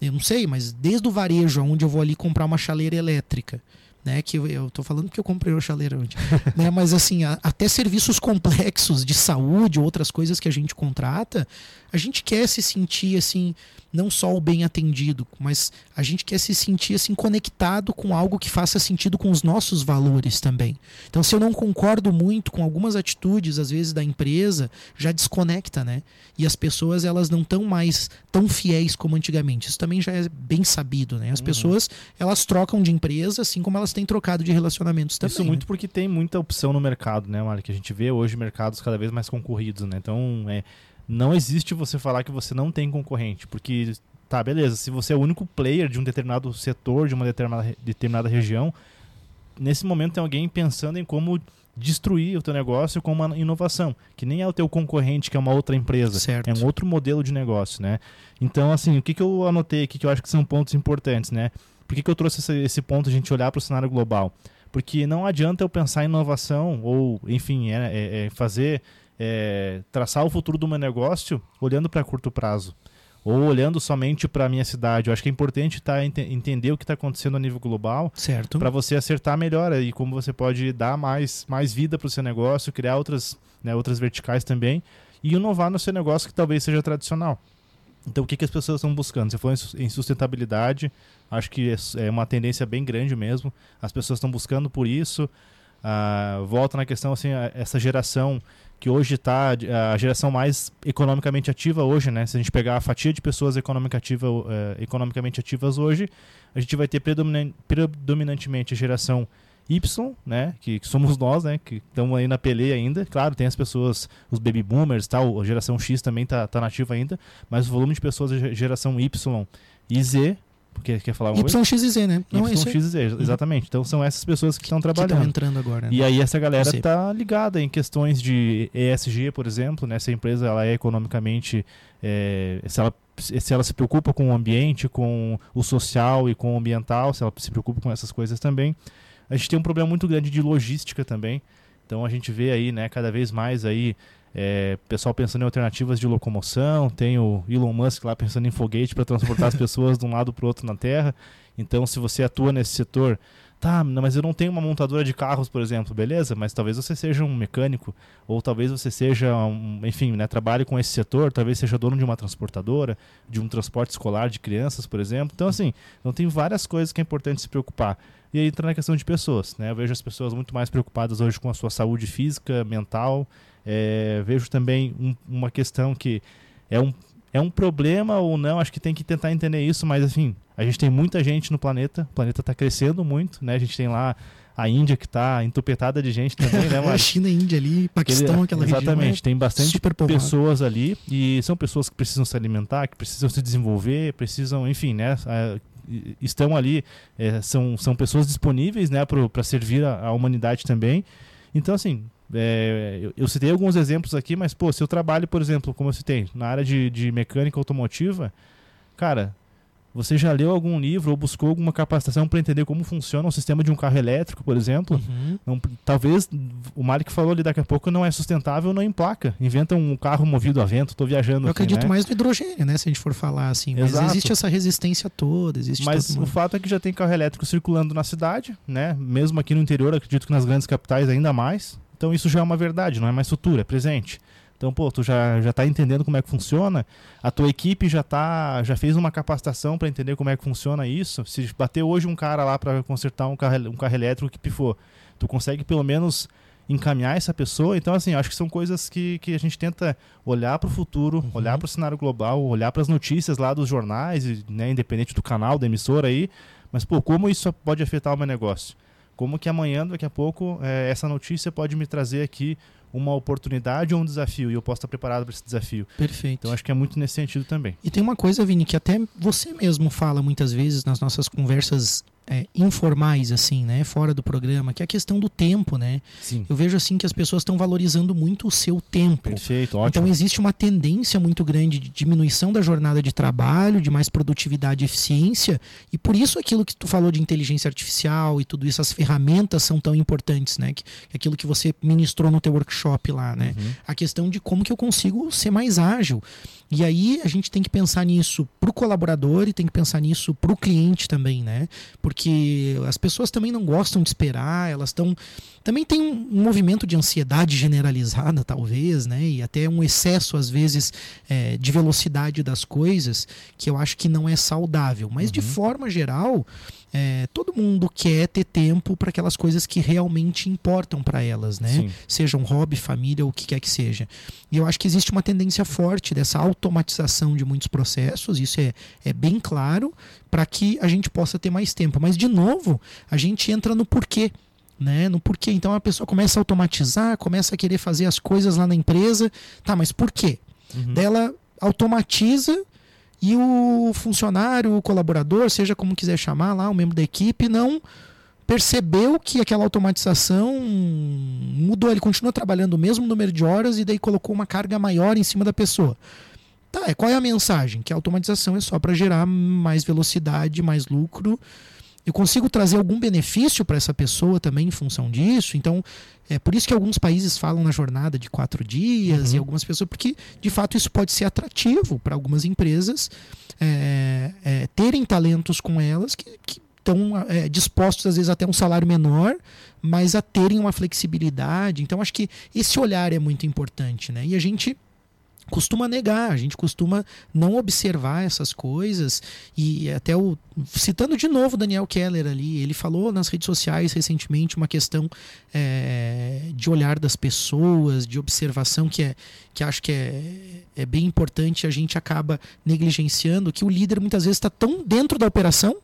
Eu não sei, mas desde o varejo, onde eu vou ali comprar uma chaleira elétrica, né? Que eu, eu tô falando que eu comprei o chaleira hoje, né? Mas assim, a, até serviços complexos de saúde, outras coisas que a gente contrata, a gente quer se sentir assim, não só o bem atendido, mas a gente quer se sentir assim conectado com algo que faça sentido com os nossos valores também. Então, se eu não concordo muito com algumas atitudes às vezes da empresa, já desconecta, né? E as pessoas elas não estão mais tão fiéis como antigamente. Isso também já é bem sabido, né? As uhum. pessoas elas trocam de empresa assim como elas têm trocado de relacionamentos também. Isso muito né? porque tem muita opção no mercado, né, Mário? Que a gente vê hoje mercados cada vez mais concorridos, né? Então, é não existe você falar que você não tem concorrente, porque tá, beleza, se você é o único player de um determinado setor, de uma determinada, determinada região, nesse momento tem alguém pensando em como destruir o teu negócio com uma inovação, que nem é o teu concorrente, que é uma outra empresa, certo. é um outro modelo de negócio, né? Então, assim, o que, que eu anotei aqui que eu acho que são pontos importantes, né? Por que, que eu trouxe esse, esse ponto de a gente olhar para o cenário global? Porque não adianta eu pensar em inovação ou, enfim, é, é, é fazer é, traçar o futuro do meu negócio olhando para curto prazo ou olhando somente para a minha cidade. Eu acho que é importante tá, ent entender o que está acontecendo a nível global para você acertar melhor e como você pode dar mais, mais vida para o seu negócio, criar outras, né, outras verticais também e inovar no seu negócio que talvez seja tradicional. Então, o que, que as pessoas estão buscando? Se for em sustentabilidade, acho que é, uma tendência bem grande mesmo. As pessoas estão buscando por isso. Uh, volta na questão, assim, essa geração que hoje está a geração mais economicamente ativa hoje, né? Se a gente pegar a fatia de pessoas ativa, uh, economicamente ativas hoje, a gente vai ter predominantemente a geração Y, né? Que, que somos nós, né? Que estamos aí na peleia ainda. Claro, tem as pessoas, os baby boomers, tal, a geração X também está tá nativa ainda, mas o volume de pessoas da geração Y e Z porque quer falar YXZ, né? Não, YXZ, uhum. exatamente. Então são essas pessoas que estão trabalhando. Que estão entrando agora. Né? E aí essa galera está ligada em questões de ESG, por exemplo, né? Se a empresa ela é economicamente, é, se, ela, se ela se preocupa com o ambiente, com o social e com o ambiental, se ela se preocupa com essas coisas também. A gente tem um problema muito grande de logística também. Então a gente vê aí, né, cada vez mais aí é, pessoal pensando em alternativas de locomoção, tem o Elon Musk lá pensando em foguete para transportar as pessoas de um lado para o outro na Terra. Então, se você atua nesse setor, tá, mas eu não tenho uma montadora de carros, por exemplo, beleza? Mas talvez você seja um mecânico, ou talvez você seja, um, enfim, né, trabalhe com esse setor, talvez seja dono de uma transportadora, de um transporte escolar de crianças, por exemplo. Então, assim, então tem várias coisas que é importante se preocupar. E aí entra na questão de pessoas, né? Eu vejo as pessoas muito mais preocupadas hoje com a sua saúde física, mental, é, vejo também um, uma questão que é um, é um problema ou não, acho que tem que tentar entender isso, mas assim, a gente tem muita gente no planeta, o planeta está crescendo muito, né? A gente tem lá a Índia que está entupetada de gente também, né? a China, Índia ali, Paquistão, aquela Exatamente, região, tem bastante pessoas ali e são pessoas que precisam se alimentar, que precisam se desenvolver, precisam, enfim, né? Estão ali, é, são, são pessoas disponíveis, né, para servir a, a humanidade também. Então, assim, é, eu, eu, citei alguns exemplos aqui, mas, pô, se eu trabalho, por exemplo, como eu citei, na área de, de mecânica automotiva, cara, você já leu algum livro ou buscou alguma capacitação para entender como funciona o sistema de um carro elétrico, por exemplo? Uhum. Não, talvez o Malik falou ali daqui a pouco não é sustentável, não emplaca. Inventa um carro movido a vento, estou viajando. Eu aqui, acredito né? mais no hidrogênio, né? Se a gente for falar assim. Mas Exato. existe essa resistência toda, existe Mas o fato é que já tem carro elétrico circulando na cidade, né? Mesmo aqui no interior, acredito que nas grandes capitais ainda mais. Então isso já é uma verdade, não é mais futuro, é presente. Então, pô, tu já, já tá entendendo como é que funciona, a tua equipe já tá, já fez uma capacitação para entender como é que funciona isso. Se bater hoje um cara lá para consertar um carro, um carro elétrico que pifou, tu consegue pelo menos encaminhar essa pessoa. Então, assim, acho que são coisas que, que a gente tenta olhar para o futuro, uhum. olhar para o cenário global, olhar para as notícias lá dos jornais, né, independente do canal, da emissora aí. Mas, pô, como isso pode afetar o meu negócio? Como que amanhã, daqui a pouco, é, essa notícia pode me trazer aqui uma oportunidade ou um desafio e eu posso estar preparado para esse desafio. Perfeito. Então acho que é muito nesse sentido também. E tem uma coisa, Vini, que até você mesmo fala muitas vezes nas nossas conversas é, informais, assim, né? Fora do programa, que é a questão do tempo, né? Sim. Eu vejo assim que as pessoas estão valorizando muito o seu tempo. Perfeito, ótimo. Então existe uma tendência muito grande de diminuição da jornada de trabalho, de mais produtividade e eficiência, e por isso aquilo que tu falou de inteligência artificial e tudo isso, as ferramentas são tão importantes, né? Que, aquilo que você ministrou no teu workshop lá, né? Uhum. A questão de como que eu consigo ser mais ágil. E aí a gente tem que pensar nisso para o colaborador e tem que pensar nisso para o cliente também, né? Porque porque as pessoas também não gostam de esperar, elas estão. Também tem um movimento de ansiedade generalizada, talvez, né? E até um excesso, às vezes, é, de velocidade das coisas, que eu acho que não é saudável. Mas, uhum. de forma geral, é, todo mundo quer ter tempo para aquelas coisas que realmente importam para elas, né? Sim. Seja um hobby, família, o que quer que seja. E eu acho que existe uma tendência forte dessa automatização de muitos processos, isso é, é bem claro, para que a gente possa ter mais tempo. Mas, de novo, a gente entra no porquê. Né, no porquê. Então a pessoa começa a automatizar, começa a querer fazer as coisas lá na empresa. Tá, mas por quê? Uhum. Daí ela automatiza e o funcionário, o colaborador, seja como quiser chamar lá, o membro da equipe, não percebeu que aquela automatização mudou, ele continua trabalhando o mesmo número de horas e daí colocou uma carga maior em cima da pessoa. Tá, é, qual é a mensagem? Que a automatização é só para gerar mais velocidade, mais lucro. Eu consigo trazer algum benefício para essa pessoa também em função disso. Então, é por isso que alguns países falam na jornada de quatro dias uhum. e algumas pessoas, porque de fato isso pode ser atrativo para algumas empresas é, é, terem talentos com elas que, estão é, dispostos às vezes até um salário menor, mas a terem uma flexibilidade. Então acho que esse olhar é muito importante, né? E a gente costuma negar, a gente costuma não observar essas coisas. E até o citando de novo Daniel Keller ali, ele falou nas redes sociais recentemente uma questão é, de olhar das pessoas, de observação que é que acho que é, é bem importante, a gente acaba negligenciando que o líder muitas vezes está tão dentro da operação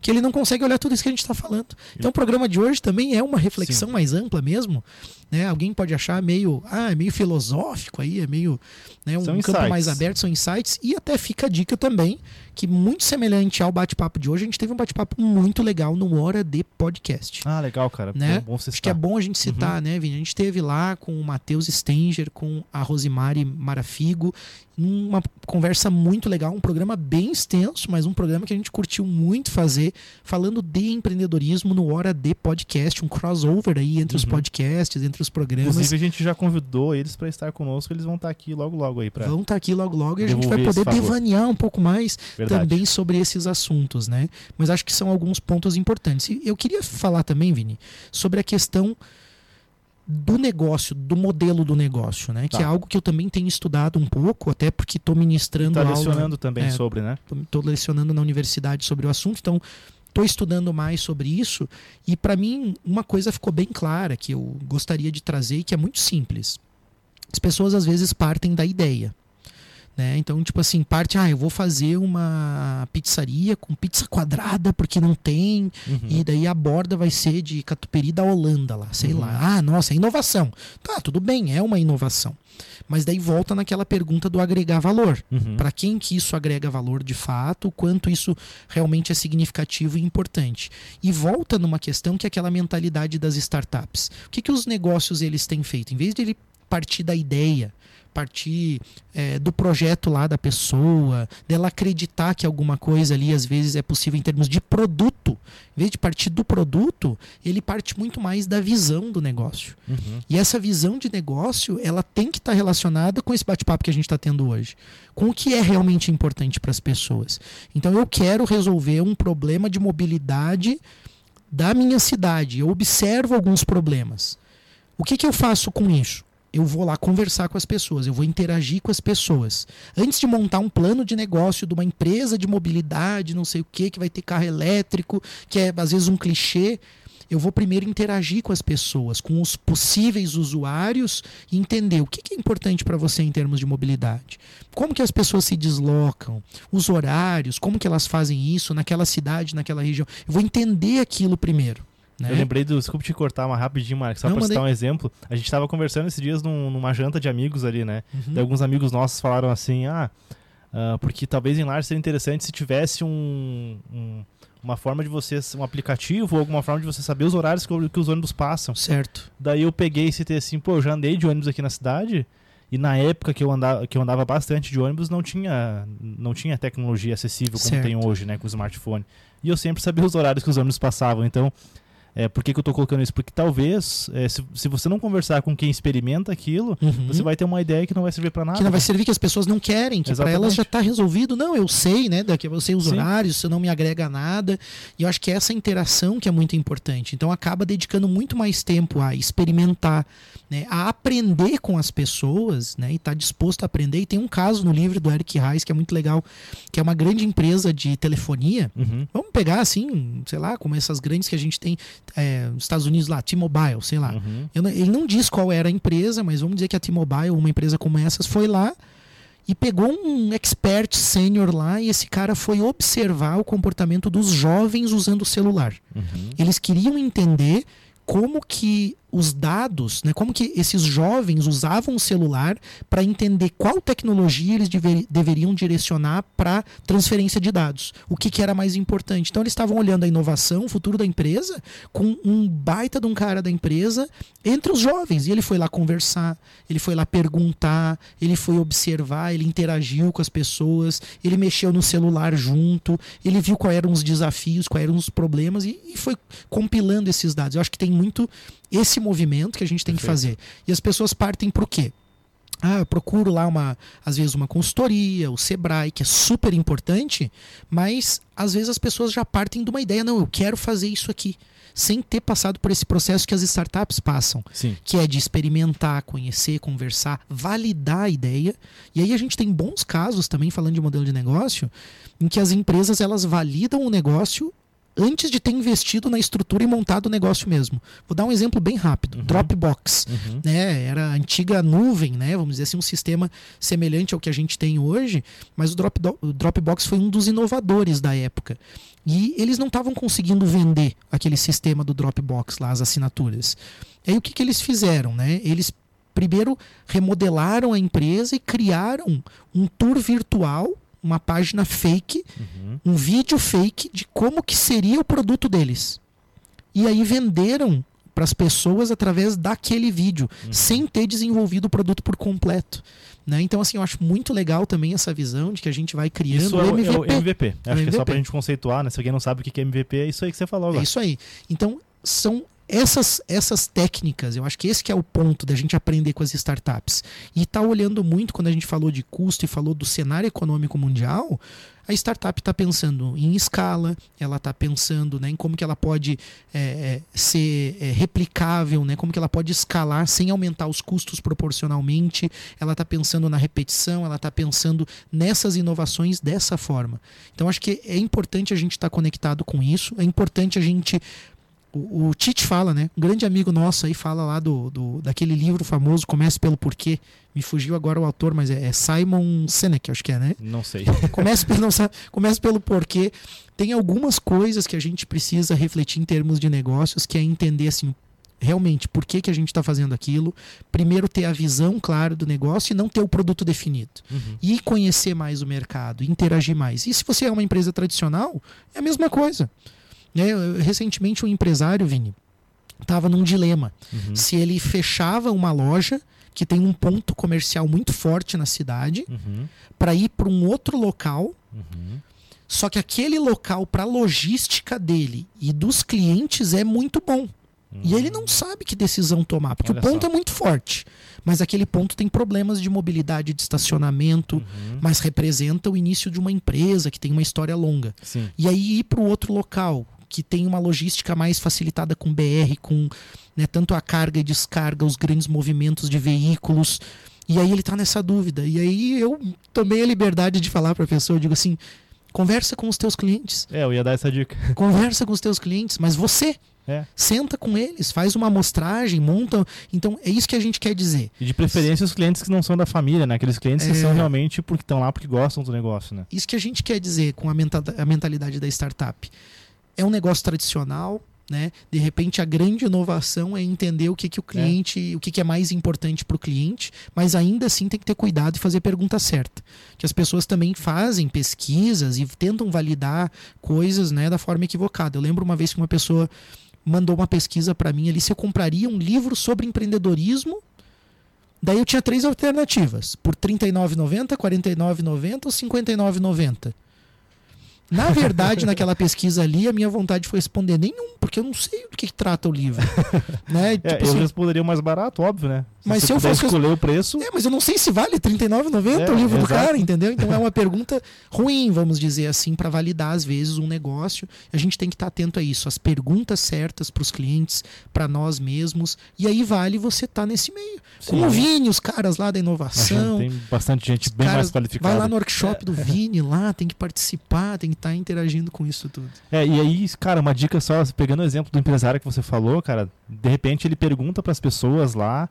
que ele não consegue olhar tudo isso que a gente está falando. Então o programa de hoje também é uma reflexão Sim. mais ampla mesmo. Né? Alguém pode achar meio, ah, é meio filosófico aí, é meio né, um são campo insights. mais aberto, são insights. E até fica a dica também, que muito semelhante ao bate-papo de hoje, a gente teve um bate-papo muito legal no Hora de Podcast. Ah, legal, cara. Né? Bom, bom Acho que é bom a gente citar, uhum. né, Vini? A gente teve lá com o Matheus Stenger, com a Rosimari Marafigo, uma conversa muito legal, um programa bem extenso, mas um programa que a gente curtiu muito fazer, falando de empreendedorismo no Hora de Podcast, um crossover aí entre uhum. os podcasts, entre os programas. Inclusive a gente já convidou eles para estar conosco, eles vão estar aqui logo logo aí para Vão estar aqui logo logo e a gente vai poder devanear um pouco mais Verdade. também sobre esses assuntos, né? Mas acho que são alguns pontos importantes. E eu queria falar também, Vini, sobre a questão do negócio, do modelo do negócio, né? Tá. Que é algo que eu também tenho estudado um pouco, até porque estou ministrando Está lecionando também é, sobre, né? Estou lecionando na universidade sobre o assunto, então estou estudando mais sobre isso e para mim uma coisa ficou bem clara que eu gostaria de trazer e que é muito simples. As pessoas às vezes partem da ideia. Né? Então, tipo assim, parte, ah, eu vou fazer uma pizzaria com pizza quadrada porque não tem, uhum. e daí a borda vai ser de catupiry da Holanda lá, sei uhum. lá. Ah, nossa, é inovação. Tá, tudo bem, é uma inovação. Mas daí volta naquela pergunta do agregar valor. Uhum. Para quem que isso agrega valor de fato, quanto isso realmente é significativo e importante. E volta numa questão que é aquela mentalidade das startups. O que, que os negócios eles têm feito? Em vez de ele partir da ideia, partir é, do projeto lá da pessoa, dela acreditar que alguma coisa ali às vezes é possível em termos de produto. Em vez de partir do produto, ele parte muito mais da visão do negócio. Uhum. E essa visão de negócio, ela tem que estar tá relacionada com esse bate-papo que a gente está tendo hoje, com o que é realmente importante para as pessoas. Então eu quero resolver um problema de mobilidade da minha cidade. Eu observo alguns problemas. O que, que eu faço com isso? Eu vou lá conversar com as pessoas, eu vou interagir com as pessoas. Antes de montar um plano de negócio de uma empresa de mobilidade, não sei o que, que vai ter carro elétrico, que é às vezes um clichê, eu vou primeiro interagir com as pessoas, com os possíveis usuários e entender o que é importante para você em termos de mobilidade. Como que as pessoas se deslocam, os horários, como que elas fazem isso naquela cidade, naquela região. Eu vou entender aquilo primeiro. Né? Eu lembrei do. Desculpa te cortar uma rapidinho, Marcos, só Não, pra citar um exemplo. A gente tava conversando esses dias num, numa janta de amigos ali, né? Uhum. E alguns amigos nossos falaram assim: ah, uh, porque talvez em lar seria interessante se tivesse um, um, uma forma de você, um aplicativo ou alguma forma de você saber os horários que, que os ônibus passam. Certo. Daí eu peguei e citei assim: pô, eu já andei de ônibus aqui na cidade. E na época que eu andava, que eu andava bastante de ônibus, não tinha, não tinha tecnologia acessível como certo. tem hoje, né, com o smartphone. E eu sempre sabia os horários que os ônibus passavam. Então, É, por que, que eu estou colocando isso? Porque talvez, é, se, se você não conversar com quem experimenta aquilo, Uhum. você vai ter uma ideia que não vai servir para nada. que não vai servir que as pessoas não querem, que para elas já está resolvido. Não, eu sei, né? Daqui eu sei os Sim. horários, isso não me agrega nada. E eu acho que é essa interação que é muito importante. Então acaba dedicando muito mais tempo a experimentar, né? A aprender com as pessoas, né? E tá disposto a aprender. E tem um caso no livro do Eric Reis que é muito legal, que é uma grande empresa de telefonia. Uhum. Vamos pegar assim, sei lá, como essas grandes que a gente tem é, nos Estados Unidos lá, T-Mobile, sei lá. Uhum. Eu ele não diz qual era a empresa, mas vamos dizer que a T-Mobile, uma empresa como essas, foi lá e pegou um expert sênior lá e esse cara foi observar o comportamento dos jovens usando o celular. Uhum. Eles queriam entender como que os dados, né, como que esses jovens usavam o celular para entender qual tecnologia eles dever- deveriam direcionar para transferência de dados, o que, que era mais importante. Então eles estavam olhando a inovação, o futuro da empresa, com um baita de um cara da empresa entre os jovens. E ele foi lá conversar, ele foi lá perguntar, ele foi observar, ele interagiu com as pessoas, ele mexeu no celular junto, ele viu quais eram os desafios, quais eram os problemas e, e foi compilando esses dados. Eu acho que tem muito esse movimento que a gente tem que Perfeito. fazer. E as pessoas partem para o quê? Ah, eu procuro lá uma, às vezes uma consultoria, o Sebrae, que é super importante, mas às vezes as pessoas já partem de uma ideia, não, eu quero fazer isso aqui, sem ter passado por esse processo que as startups passam, Sim. que é de experimentar, conhecer, conversar, validar a ideia. E aí a gente tem bons casos também falando de modelo de negócio, em que as empresas elas validam o negócio antes de ter investido na estrutura e montado o negócio mesmo. Vou dar um exemplo bem rápido. Uhum. Dropbox Uhum. né? Era a antiga nuvem, né? Vamos dizer assim, um sistema semelhante ao que a gente tem hoje, mas o, Drop, o Dropbox foi um dos inovadores da época. E eles não estavam conseguindo vender aquele sistema do Dropbox lá, as assinaturas. E aí o que, que eles fizeram, né? Eles primeiro remodelaram a empresa e criaram um tour virtual, uma página fake, Uhum. um vídeo fake de como que seria o produto deles. E aí venderam para as pessoas através daquele vídeo, Uhum. sem ter desenvolvido o produto por completo. Né? Então, assim, eu acho muito legal também essa visão de que a gente vai criando Isso é o, é o MVP. MVP. Acho que é só MVP. pra gente conceituar, né? Se alguém não sabe o que é MVP, é isso aí que você falou É agora. isso aí. Então, são essas, essas técnicas, eu acho que esse que é o ponto da gente aprender com as startups. E tá olhando muito, quando a gente falou de custo e falou do cenário econômico mundial, a startup está pensando em escala, ela está pensando né, em como que ela pode é, é, ser é, replicável, né, como que ela pode escalar sem aumentar os custos proporcionalmente, ela está pensando na repetição, ela está pensando nessas inovações dessa forma. Então acho que é importante a gente estar conectado com isso, é importante a gente o, o Tite fala, né? Um grande amigo nosso aí fala lá do, do daquele livro famoso Comece pelo Porquê. Me fugiu agora o autor, mas é, é Simon Sinek, acho que é, né? Não sei. Comece pelo, não comece pelo porquê. Tem algumas coisas que a gente precisa refletir em termos de negócios, que é entender assim, realmente por que, que a gente está fazendo aquilo. Primeiro ter a visão clara do negócio e não ter o produto definido. Uhum. E conhecer mais o mercado, interagir mais. E se você é uma empresa tradicional, é a mesma coisa. Eu- Recentemente um empresário, Vini, estava num dilema. Uhum. Se ele fechava uma loja que tem um ponto comercial muito forte na cidade Uhum. para ir para um outro local Uhum. só que aquele local para logística dele e dos clientes é muito bom. E ele não sabe que decisão tomar, porque Olha o ponto só. é muito forte. Mas aquele ponto tem problemas de mobilidade, de estacionamento, Uhum. mas representa o início de uma empresa que tem uma história longa. Sim. E aí ir para o outro local, que tem uma logística mais facilitada com BR, com né, tanto a carga e descarga, os grandes movimentos de veículos. E aí ele está nessa dúvida. E aí eu tomei a liberdade de falar para a pessoa, eu digo assim, conversa com os teus clientes, É, eu ia dar essa dica. conversa com os teus clientes, mas você É. senta com eles, faz uma amostragem, monta. Então é isso que a gente quer dizer. E de preferência os clientes que não são da família, né? Aqueles clientes que É. são realmente porque estão lá porque gostam do negócio, né? Isso que a gente quer dizer com a, menta- a mentalidade da startup. É um negócio tradicional, né? De repente a grande inovação é entender o que, que o cliente, o que, que é mais importante para o cliente, mas ainda assim tem que ter cuidado e fazer a pergunta certa. Que as pessoas também fazem pesquisas e tentam validar coisas, né, da forma equivocada. Eu lembro uma vez que uma pessoa mandou uma pesquisa para mim ali se eu compraria um livro sobre empreendedorismo Daí eu tinha três alternativas, por R$ 39,90, R$ 49,90 ou R$ 59,90. Na verdade, naquela pesquisa ali, a minha vontade foi responder nenhum, porque eu não sei do que, que trata o livro. né? É, Tipo eu assim, responderia mais barato, óbvio, né? Mas se eu fosse- escolher o preço, É, mas eu não sei se vale R$ 39,90 É, o livro do exato. cara, entendeu? Então é uma pergunta ruim, vamos dizer assim, para validar às vezes um negócio. A gente tem que estar atento a isso, as perguntas certas para os clientes, para nós mesmos. E aí vale você estar nesse meio. Como o Vini, os caras lá da inovação. tem bastante gente bem mais qualificada. Vai lá no workshop do Vini lá, tem que participar, tem que estar interagindo com isso tudo. É, e aí, cara, uma dica só, pegando o exemplo do empresário que você falou, cara, de repente ele pergunta para as pessoas lá,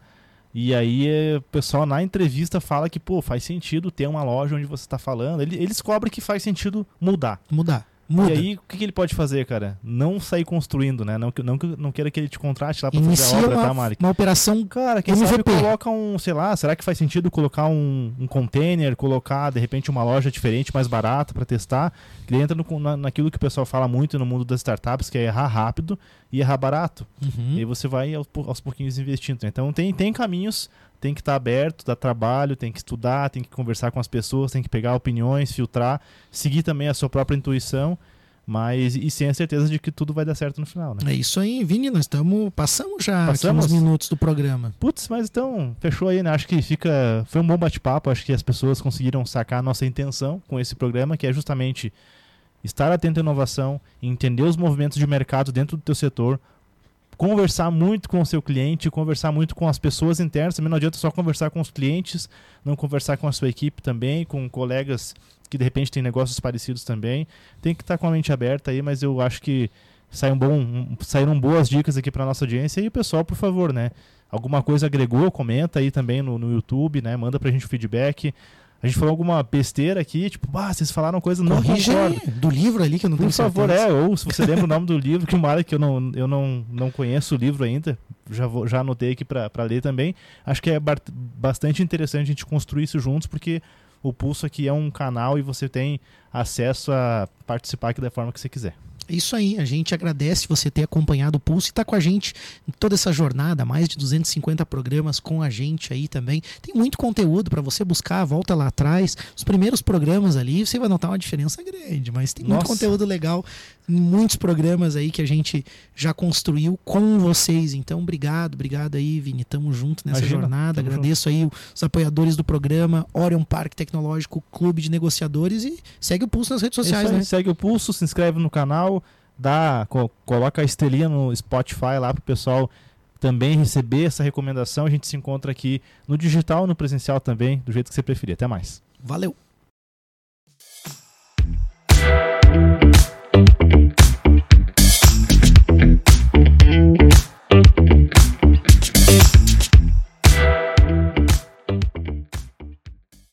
e aí o pessoal na entrevista fala que, pô, faz sentido ter uma loja onde você está falando. Ele, ele descobre que faz sentido mudar. Mudar. Muda. E aí, o que, que ele pode fazer, cara? Não sair construindo, né? Não, não, que- não queira que ele te contrate lá pra fazer a Inicia obra, tá, uma, Mari? uma operação Cara, quem sabe MVP. coloca um, sei lá, será que faz sentido colocar um, um container, colocar de repente uma loja diferente, mais barata para testar? Ele entra no, na, naquilo que o pessoal fala muito no mundo das startups, que é errar rápido e errar barato. Uhum. E aí você vai aos, aos pouquinhos investindo. né? Então tem, tem caminhos, tem que estar aberto, dá trabalho, tem que estudar, tem que conversar com as pessoas, tem que pegar opiniões, filtrar, seguir também a sua própria intuição, mas e sem a certeza de que tudo vai dar certo no final, né? É isso aí, Vini, nós estamos passamos já Passamos? aqui uns minutos do programa. Putz, mas então, fechou aí, né? Acho que fica. Foi um bom bate-papo. Acho que as pessoas conseguiram sacar a nossa intenção com esse programa, que é justamente estar atento à inovação, entender os movimentos de mercado dentro do teu setor, conversar muito com o seu cliente, conversar muito com as pessoas internas. Também não adianta só conversar com os clientes, não conversar com a sua equipe também, com colegas que de repente têm negócios parecidos também. Tem que estar com a mente aberta aí, mas eu acho que bom, um- saíram boas dicas aqui para nossa audiência. E o pessoal, por favor, né? Alguma coisa agregou, comenta aí também no, no YouTube, né? Manda pra gente o feedback. A gente falou alguma besteira aqui, tipo, ah, vocês falaram coisa, não concordo. aí, do livro ali que eu não Por favor, certeza. é, ou se você lembra o nome do livro, que área que eu não, eu não, não conheço o livro ainda, já, vou, já anotei aqui para ler também. Acho que é bastante interessante a gente construir isso juntos, porque o Pulso aqui é um canal e você tem acesso a participar aqui da forma que você quiser. É Isso aí, a gente agradece você ter acompanhado o Pulso e estar com a gente em toda essa jornada, mais de 250 programas com a gente aí também. Tem muito conteúdo para você buscar, volta lá atrás. Os primeiros programas ali, você vai notar uma diferença grande, mas tem muito Nossa. conteúdo legal, muitos programas aí que a gente já construiu com vocês. Então, obrigado, obrigado aí, Vini. Tamo junto nessa Imagina, jornada. Agradeço aí os apoiadores do programa, Orion Parque Tecnológico, Clube de Negociadores e segue o Pulso nas redes sociais, Isso aí, né? Segue o Pulso, se inscreve no canal, dá, coloca a estrelinha no Spotify lá pro pessoal também receber essa recomendação. A gente se encontra aqui no digital, no presencial também, do jeito que você preferir. Até mais. Valeu.